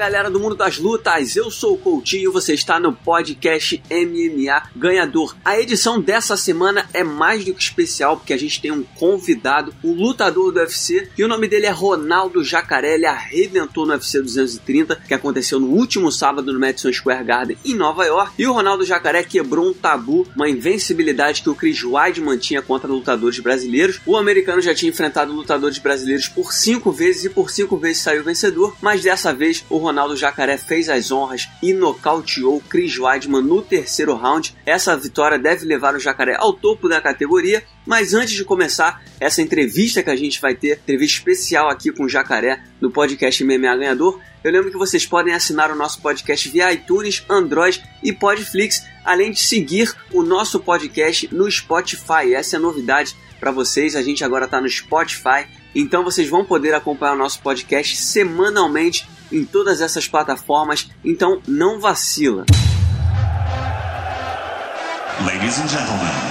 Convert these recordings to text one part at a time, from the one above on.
galera do mundo das lutas, eu sou o Coutinho, você está no podcast MMA Ganhador. A edição dessa semana é mais do que especial porque a gente tem um convidado, um lutador do UFC, e o nome dele é Ronaldo Jacaré, ele arrebentou no UFC 230, que aconteceu no último sábado no Madison Square Garden em Nova York, e o Ronaldo Jacaré quebrou um tabu, uma invencibilidade que o Chris Weidman tinha contra lutadores brasileiros. O americano já tinha enfrentado lutadores brasileiros por cinco vezes e por cinco vezes saiu vencedor, mas dessa vez o Ronaldo Jacaré fez as honras e nocauteou Chris Weidman no terceiro round. Essa vitória deve levar o Jacaré ao topo da categoria. Mas antes de começar essa entrevista que a gente vai ter, entrevista especial aqui com o Jacaré no podcast MMA Ganhador, eu lembro que vocês podem assinar o nosso podcast via iTunes, Android e Podflix, além de seguir o nosso podcast no Spotify. Essa é a novidade para vocês. A gente agora está no Spotify, então vocês vão poder acompanhar o nosso podcast semanalmente em todas essas plataformas, então não vacila. Ladies and gentlemen.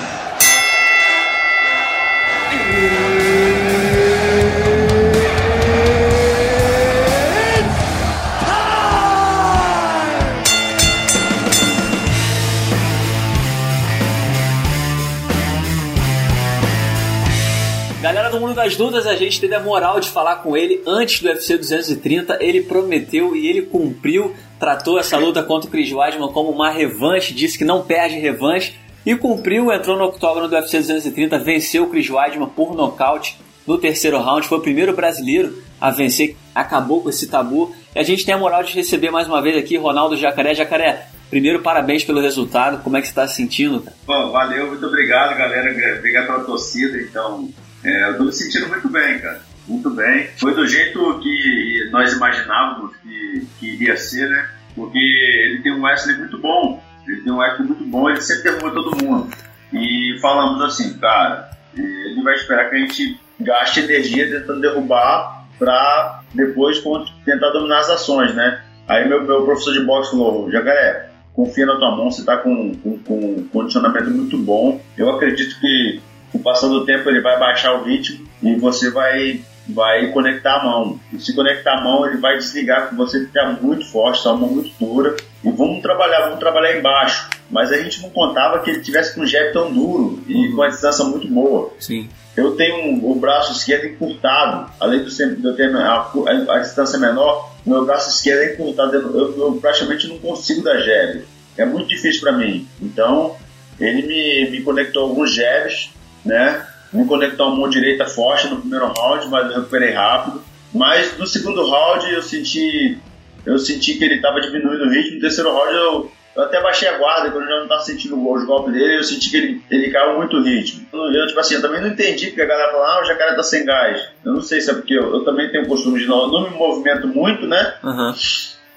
Mundo das lutas, a gente teve a moral de falar com ele antes do UFC 230. Ele prometeu e ele cumpriu. Tratou essa luta contra o Chris Weidman como uma revanche, disse que não perde revanche e cumpriu. Entrou no octógono do UFC 230, venceu o Chris Weidman por nocaute no terceiro round. Foi o primeiro brasileiro a vencer, acabou com esse tabu. E a gente tem a moral de receber mais uma vez aqui Ronaldo Jacaré. Jacaré, primeiro parabéns pelo resultado. Como é que você está se sentindo? Bom, valeu, muito obrigado, galera. Obrigado pela torcida. Então, é, eu tô me sentindo muito bem, cara. Muito bem. Foi do jeito que nós imaginávamos que, que iria ser, né? Porque ele tem um wrestling muito bom. Ele tem um wrestling muito bom, ele sempre derruba todo mundo. E falamos assim, cara, ele vai esperar que a gente gaste energia tentando derrubar para depois tentar dominar as ações, né? Aí meu, meu professor de boxe falou, Jacaré, confia na tua mão, você está com, com, com um condicionamento muito bom. Eu acredito que com o passar do tempo ele vai baixar o ritmo e você vai vai conectar a mão. E se conectar a mão, ele vai desligar, você ficar muito forte, sua mão muito dura. E vamos trabalhar, vamos trabalhar embaixo. Mas a gente não contava que ele tivesse com um jab tão duro e uhum. com a distância muito boa. Sim. Eu tenho um, o braço esquerdo encurtado, além de eu ter a, a, a, distância menor, o meu braço esquerdo é encurtado. Eu, eu praticamente não consigo dar jab. É muito difícil para mim. Então, ele me, me conectou alguns jabs né? Me conectou a mão direita forte no primeiro round, mas eu recuperei rápido. Mas no segundo round eu senti, eu senti que ele estava diminuindo o ritmo. No terceiro round eu, eu até baixei a guarda, quando eu já não estava sentindo os golpes dele, eu senti que ele, ele caiu muito o ritmo. Eu, tipo assim, eu também não entendi porque a galera fala, ah, o jacaré tá sem gás. Eu não sei se é porque eu, eu também tenho o costume de não, não me movimento muito, né? Uhum.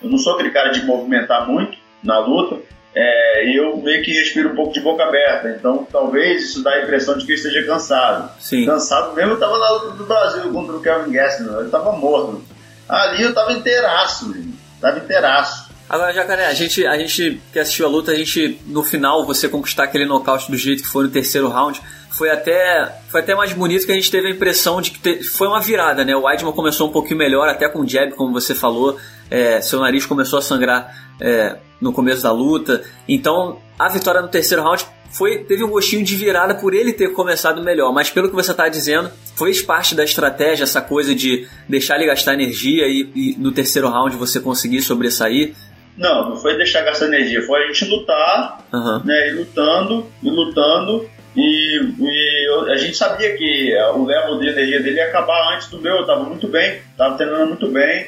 Eu não sou aquele cara de movimentar muito na luta é, eu meio que respiro um pouco de boca aberta. Então, talvez isso dá a impressão de que eu esteja cansado. Sim. Cansado mesmo, eu estava na luta do Brasil contra o Kevin Gastelum. Eu estava morto. Ali eu estava inteiraço, Estava inteiraço. Agora, Jacaré, a gente, a gente que assistiu a luta, a gente, no final, você conquistar aquele nocaute do jeito que foi no terceiro round, foi até, foi até mais bonito que a gente teve a impressão de que te, foi uma virada, né? O Weidman começou um pouquinho melhor, até com o jab, como você falou. É, seu nariz começou a sangrar é, no começo da luta. Então, a vitória no terceiro round foi teve um gostinho de virada por ele ter começado melhor, mas pelo que você está dizendo, foi parte da estratégia essa coisa de deixar ele gastar energia e, e, no terceiro round você conseguir sobressair. Não, não foi deixar gastar energia, foi a gente lutar, uhum. né, e lutando, e lutando, e, e eu, a gente sabia que o level de energia dele ia acabar antes do meu, eu estava muito bem, estava treinando muito bem,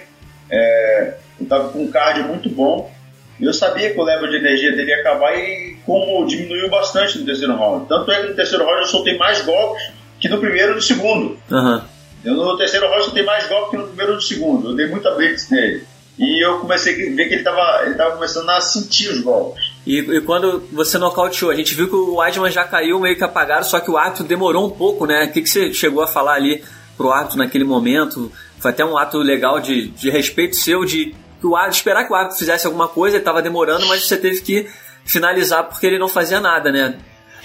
é, eu estava com um cardio muito bom, eu sabia que o level de energia dele ia acabar e como diminuiu bastante no terceiro round. Tanto é que no terceiro round eu soltei mais golpes que no primeiro e no segundo. Uhum. Eu no terceiro round soltei mais golpes que no primeiro e no segundo. Eu dei muita blitz nele. E eu comecei a ver que ele estava ele tava começando a sentir os golpes. E, e, quando você nocauteou, a gente viu que o Weidman já caiu meio que apagado, só que o árbitro demorou um pouco, né? O que, que você chegou a falar ali pro árbitro naquele momento? Foi até um ato legal de, de respeito seu, de que o árbitro, esperar que o árbitro fizesse alguma coisa, ele estava demorando, mas você teve que finalizar porque ele não fazia nada, né?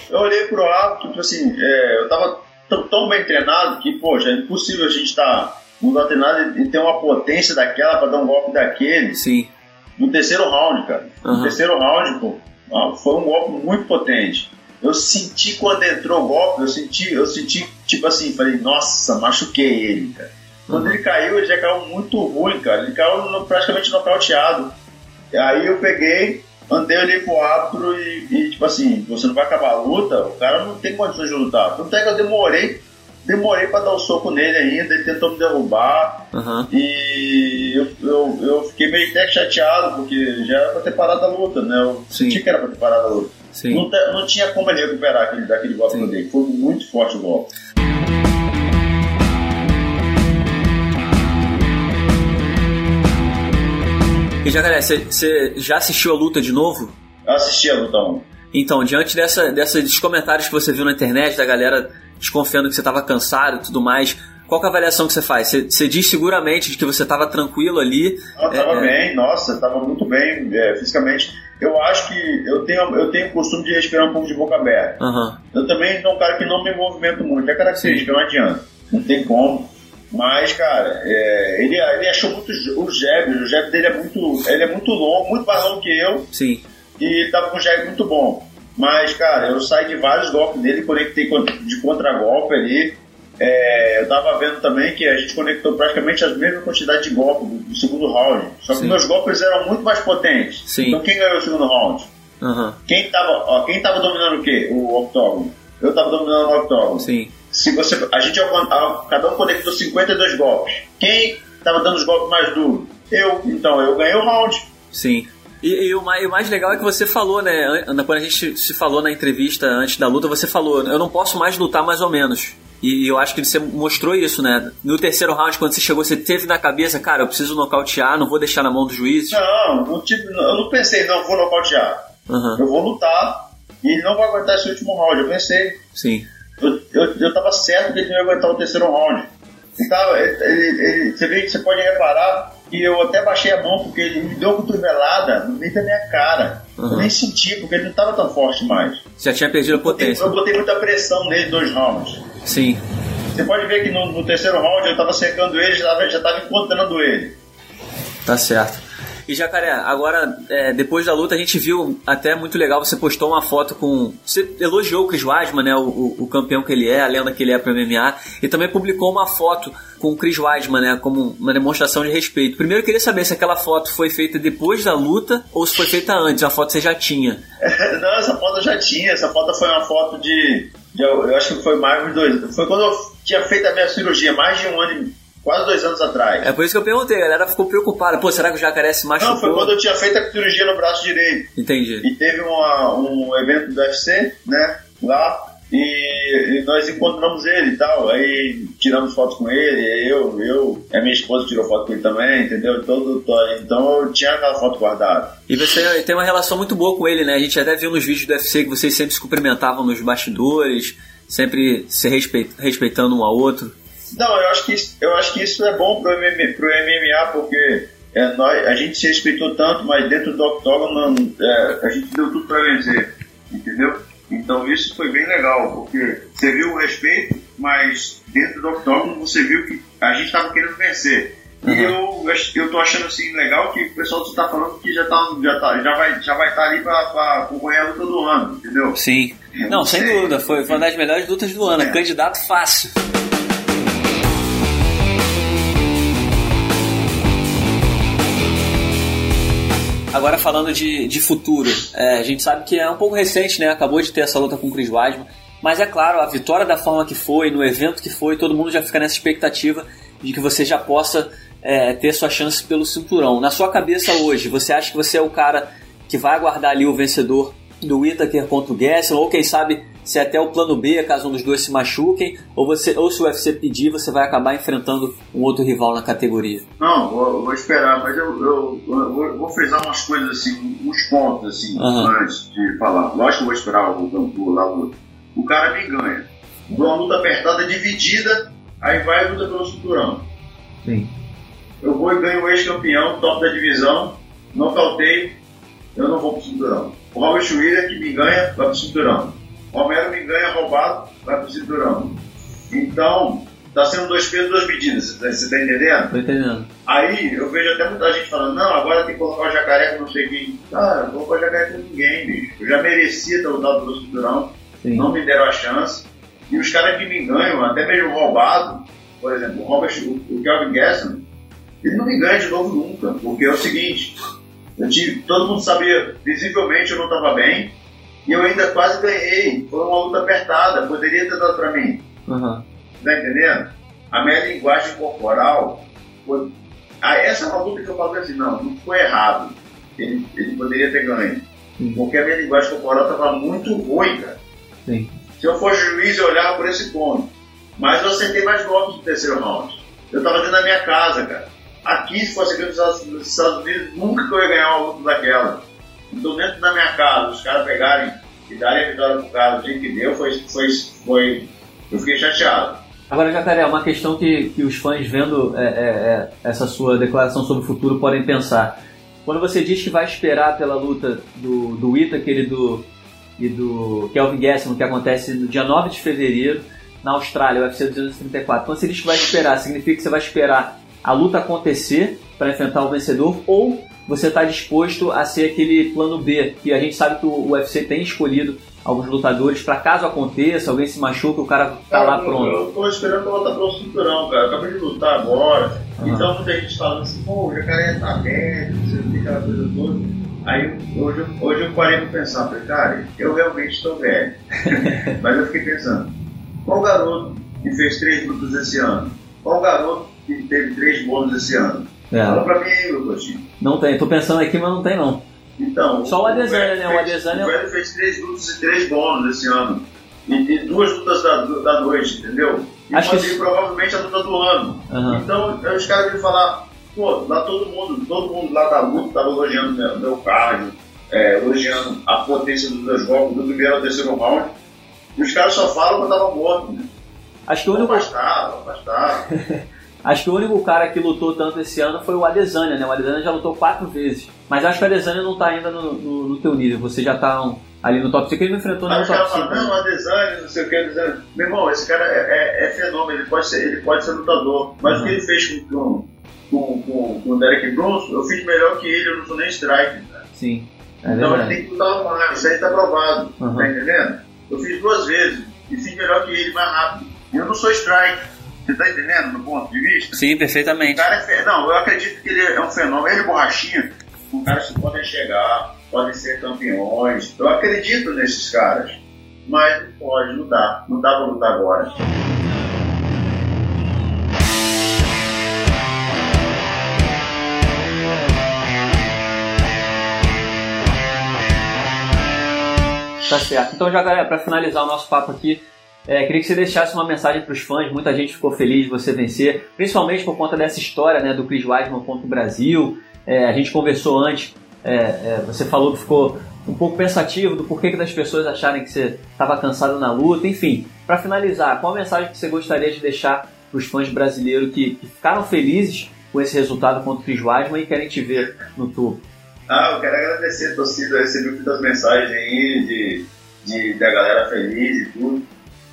Eu olhei pro árbitro, tipo assim, é, eu estava tão, tão, bem treinado que, poxa, é impossível a gente estar tá não dá nada e tem uma potência daquela para dar um golpe daquele. Sim. No terceiro round, cara. Uhum. No terceiro round, pô, foi um golpe muito potente. Eu senti quando entrou o golpe, eu senti, eu senti, tipo assim, falei, nossa, machuquei ele, cara. Quando uhum. ele caiu, ele já caiu muito ruim, cara. Ele caiu no, praticamente nocauteado. E aí eu peguei, andei ali pro árbitro e, e, tipo assim, você não vai acabar a luta, o cara não tem condições de lutar. Tanto é que eu demorei demorei para dar o um soco nele ainda, ele tentou me derrubar. Uhum. E eu, eu, eu, fiquei meio até chateado, porque já era pra ter parado a luta, né? Eu Sim. senti que era pra ter parado a luta. Sim. Não, não tinha como ele recuperar aquele, daquele golpe Sim. dele. Foi muito forte o golpe. E Jacaré, você já assistiu a luta de novo? Eu assisti a luta 1. Então, diante dessa, desses comentários que você viu na internet, da galera desconfiando que você estava cansado e tudo mais, qual é a avaliação que você faz? Você, você diz seguramente de que você estava tranquilo ali? Eu estava é, bem, nossa, estava muito bem é, fisicamente. Eu acho que eu tenho, eu tenho o costume de respirar um pouco de boca aberta. Uhum. Eu também sou um cara que não me movimento muito, é característica, Sim. não adianta. Não tem como. Mas, cara, é, ele, ele achou muito o jab, o jab dele é muito, ele é muito longo, muito mais longo que eu. Sim. E tava com um jab muito bom. Mas, cara, eu saí de vários golpes dele, conectei de contragolpe ali. É, eu tava vendo também que a gente conectou praticamente as mesmas quantidades de golpes do, do segundo round. Só que Sim. meus golpes eram muito mais potentes. Sim. Então quem ganhou o segundo round? Uhum. Quem, tava, ó, quem tava dominando o quê? O octógono. Eu tava dominando o octógono. Sim. Se você, a gente, cada um conectou 52 golpes. Quem tava dando os golpes mais duros? Eu. Então, eu ganhei o round. Sim. E, e, o, mais, o, mais, legal é que você falou, né? Quando a gente se falou na entrevista antes da luta, você falou: eu não posso mais lutar mais ou menos. E, e eu acho que você mostrou isso, né? No terceiro round, quando você chegou, você teve na cabeça, cara, eu preciso nocautear, não vou deixar na mão do juiz. Não, não tive, eu não pensei, não, vou nocautear. Uhum. Eu vou lutar e ele não vai aguentar esse último round. Eu pensei. Sim. Eu, eu, eu tava certo que ele não ia aguentar o terceiro round. Então, ele, ele, ele, você, vê, você pode reparar e eu até baixei a mão porque ele me deu uma cotovelada no meio da minha cara. Uhum. Eu nem senti, porque ele não estava tão forte mais. Já tinha perdido a potência. Eu botei muita pressão nele dois rounds. Sim. Você pode ver que no, no terceiro round eu estava cercando ele, já estava encontrando ele. Tá certo. E Jacaré, agora, é, depois da luta, a gente viu até muito legal, você postou uma foto com. Você elogiou o Chris Weidman, né? O, o, campeão que ele é, a lenda que ele é para MMA, e também publicou uma foto com o Chris Weidman, né? Como uma demonstração de respeito. Primeiro, eu queria saber se aquela foto foi feita depois da luta ou se foi feita antes. A foto você já tinha. Não, essa foto eu já tinha. Essa foto foi uma foto de. de eu, eu acho que foi mais de dois. Foi quando eu tinha feito a minha cirurgia, mais de um ano quase dois anos atrás. É por isso que eu perguntei, a galera ficou preocupada. Pô, será que o jacaré se machucou? Não, foi quando eu tinha feito a cirurgia no braço direito. Entendi. E teve uma, um evento do UFC, né, lá, e, e, nós encontramos ele e tal. Aí tiramos fotos com ele, eu, eu, a minha esposa tirou foto com ele também, entendeu? Todo, todo, então eu tinha aquela foto guardada. E você tem uma relação muito boa com ele, né? A gente até viu nos vídeos do UFC que vocês sempre se cumprimentavam nos bastidores, sempre se respeitando um ao outro. Não, eu acho que isso, eu acho que isso é bom pro MMA, pro MMA porque é, nós, a gente se respeitou tanto, mas dentro do octógono é, a gente deu tudo para vencer, entendeu? Então isso foi bem legal, porque você viu o respeito, mas dentro do octógono você viu que a gente estava querendo vencer. Uhum. E eu, eu tô achando assim legal que o pessoal está falando que já, tá, já, tá, já vai já vai estar tá ali para concorrer a luta do ano, entendeu? Sim. Não, não sem dúvida, foi, foi uma das melhores lutas do ano, é. candidato fácil. Agora falando de, de futuro, é, a gente sabe que é um pouco recente, né? Acabou de ter essa luta com o Chris Weidman. Mas é claro, a vitória da forma que foi, no evento que foi, todo mundo já fica nessa expectativa de que você já possa é, ter sua chance pelo cinturão. Na sua cabeça hoje, você acha que você é o cara que vai aguardar ali o vencedor do Whittaker contra o Gessler, ou quem sabe se é até o plano B, caso um dos dois se machuquem, ou, você, ou se o UFC pedir, você vai acabar enfrentando um outro rival na categoria? Não, vou, vou esperar, mas eu, eu, eu vou, vou, frisar umas coisas assim, uns pontos assim, uhum. antes de falar. Lógico que eu vou esperar o, o, o, o cara me ganha. Uma luta apertada, dividida, aí vai e luta pelo cinturão. Sim. Eu vou e ganho o ex-campeão, top da divisão, nocauteio, eu não vou pro cinturão. O Robert Williams que me ganha, vai pro cinturão. Romero me ganha roubado, vai pro cinturão. Então, tá sendo dois pesos, duas medidas. Você tá entendendo? Tô entendendo. Aí eu vejo até muita gente falando, não, agora tem que colocar o jacaré com não sei quem. Cara, não vou colocar o jacaré com ninguém, bicho. Eu já merecia ter lutado pelo cinturão, Sim. não me deram a chance. E os caras que me ganham, até mesmo roubado, por exemplo, o Robert, o, o Kelvin Gaston, ele não me ganha de novo nunca, porque é o seguinte, eu tive, todo mundo sabia, visivelmente eu não estava bem, e eu ainda quase ganhei. Foi uma luta apertada, poderia ter dado para mim. Uhum. Tá entendendo? A minha linguagem corporal, foi... ah, essa é uma luta que eu falo assim, não, não foi errado. Ele, ele poderia ter ganho. Sim. Porque a minha linguagem corporal estava muito ruim, cara. Sim. Se eu fosse juiz, eu olhava por esse ponto. Mas eu acertei mais golpes no terceiro round. Eu estava dentro da minha casa, cara. Aqui, se fosse aqui nos Estados Unidos, nunca que eu ia ganhar uma luta daquela. Então, dentro da minha casa, os caras pegarem e darem a vitória pro cara do jeito que deu, foi, foi, foi, eu fiquei chateado. Agora, Jacaré, uma questão que, que os fãs vendo é, é, é, essa sua declaração sobre o futuro podem pensar. Quando você diz que vai esperar pela luta do, do Whittaker e do, e do Kelvin Gastelum, que acontece no dia 9 de fevereiro, na Austrália, UFC 234. Quando você diz que vai esperar, significa que você vai esperar a luta acontecer para enfrentar o vencedor ou você está disposto a ser aquele plano B, que a gente sabe que o UFC tem escolhido alguns lutadores para caso aconteça, alguém se machuque, o cara tá lá pronto. Eu, tô esperando pra lutar pelo cinturão, cara. Eu acabei de lutar agora. Uhum. Então muita gente falando assim, pô, o jacaré tá aberto, você tem aquela coisa toda. Aí hoje, hoje eu parei pra pensar, falei, cara, eu realmente estou velho. Mas eu fiquei pensando, qual garoto que fez três lutas esse ano? Qual garoto que teve três bônus esse ano? É. Fala pra mim aí, meu coxinho. Não tem, tô pensando aqui, mas não tem não. Então, Só o Adesanya, né? O Adesanya... O velho fez três lutas e três bônus esse ano. E, e duas lutas da, da noite, entendeu? E Acho que... provavelmente a luta do ano. Uhum. Então, os caras vêm falar, pô, lá todo mundo, todo mundo lá da luta tava elogiando meu, meu cardio, é, elogiando a potência dos meus golpes, do primeiro ao terceiro round. E os caras só falam que eu tava morto, né? Acho que o único. Afastado, afastado. Acho que o único cara que lutou tanto esse ano foi o Adesanya, né? O Adesanya já lutou quatro vezes. Mas acho que o Adesanya não tá ainda no, no, no teu nível. Você já tá um, ali no top 5. Ele não enfrentou no top 5. Não, o Adesanya, não sei o que, Adesanya. Meu irmão, esse cara é, é, é, fenômeno. Ele pode ser, ele pode ser lutador. Mas uhum. o que ele fez com, com, com, com o Derek Bronson, eu fiz melhor que ele. Eu não sou nem strike. Né? Sim. É então ele tem que lutar mais. Isso aí tá provado. Uhum. Tá entendendo? Eu fiz duas vezes. E fiz melhor que ele mais rápido. E eu não sou strike. Você tá entendendo do ponto de vista? Sim, perfeitamente. O cara é, não, eu acredito que ele é um fenômeno. Ele é borrachinha. Os caras que podem chegar, podem ser campeões. Eu acredito nesses caras. Mas não pode, não dá. Não dá pra lutar agora. Tá certo. Então, já galera, para finalizar o nosso papo aqui, é, queria que você deixasse uma mensagem para os fãs. Muita gente ficou feliz de você vencer, principalmente por conta dessa história né, do Chris Weidman contra o Brasil. É, a gente conversou antes, é, é você falou que ficou um pouco pensativo do porquê que das pessoas acharem que você estava cansado na luta. Enfim, para finalizar, qual a mensagem que você gostaria de deixar para os fãs brasileiros que, que, ficaram felizes com esse resultado contra o Chris Weidman e querem te ver no tour? Ah, eu quero agradecer a torcida, recebi muitas mensagens aí de, de, da galera feliz e tudo.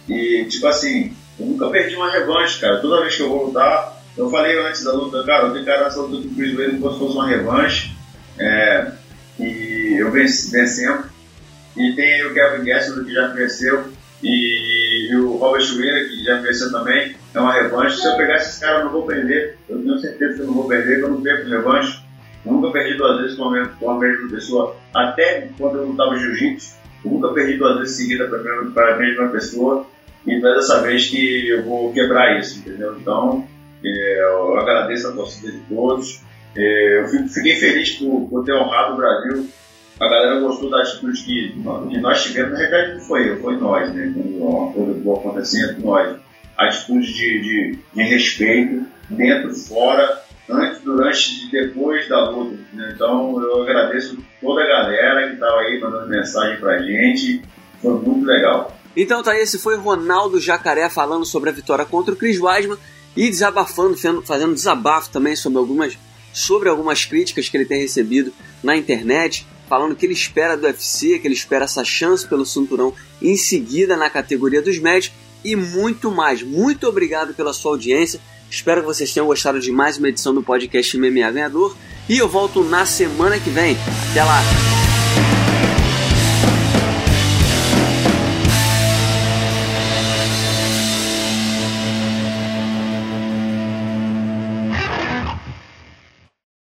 E, tipo assim, eu nunca perdi uma revanche, cara. Toda vez que eu vou lutar, eu falei antes da luta, cara, eu tenho cara essa luta com o Chris Wade como se fosse uma revanche. É, e eu venci, vencemos. E tem aí o Kevin Gaston que já venceu. E, e o Robert Schwimmer, que já venceu também. É uma revanche. Se eu pegar esses caras, eu não vou perder. Eu tenho certeza que eu não vou perder, que eu não perco revanche. Nunca perdi duas vezes com a mesma, pessoa. Até quando eu lutava jiu-jitsu, nunca perdi duas vezes seguidas para a mesma pessoa. Então é dessa vez que eu vou quebrar isso, entendeu? Então, é, eu agradeço a torcida de todos. É, eu fiquei feliz por, por ter honrado o Brasil. A galera gostou da atitude que, que nós tivemos. Na realidade, não foi eu, foi nós, né? Quando uma coisa boa acontecendo, nós. Atitude de, de, de respeito, dentro, fora, antes, durante e depois da luta. Né? Então, eu agradeço toda a galera que estava aí mandando mensagem pra gente. Foi muito legal. Então tá, esse foi Ronaldo Jacaré falando sobre a vitória contra o Chris Weidman e desabafando, fazendo desabafo também sobre algumas, sobre algumas críticas que ele tem recebido na internet, falando que ele espera do UFC, que ele espera essa chance pelo cinturão em seguida na categoria dos médios e muito mais. Muito obrigado pela sua audiência. Espero que vocês tenham gostado de mais uma edição do podcast MMA Ganhador. E eu volto na semana que vem. Até lá!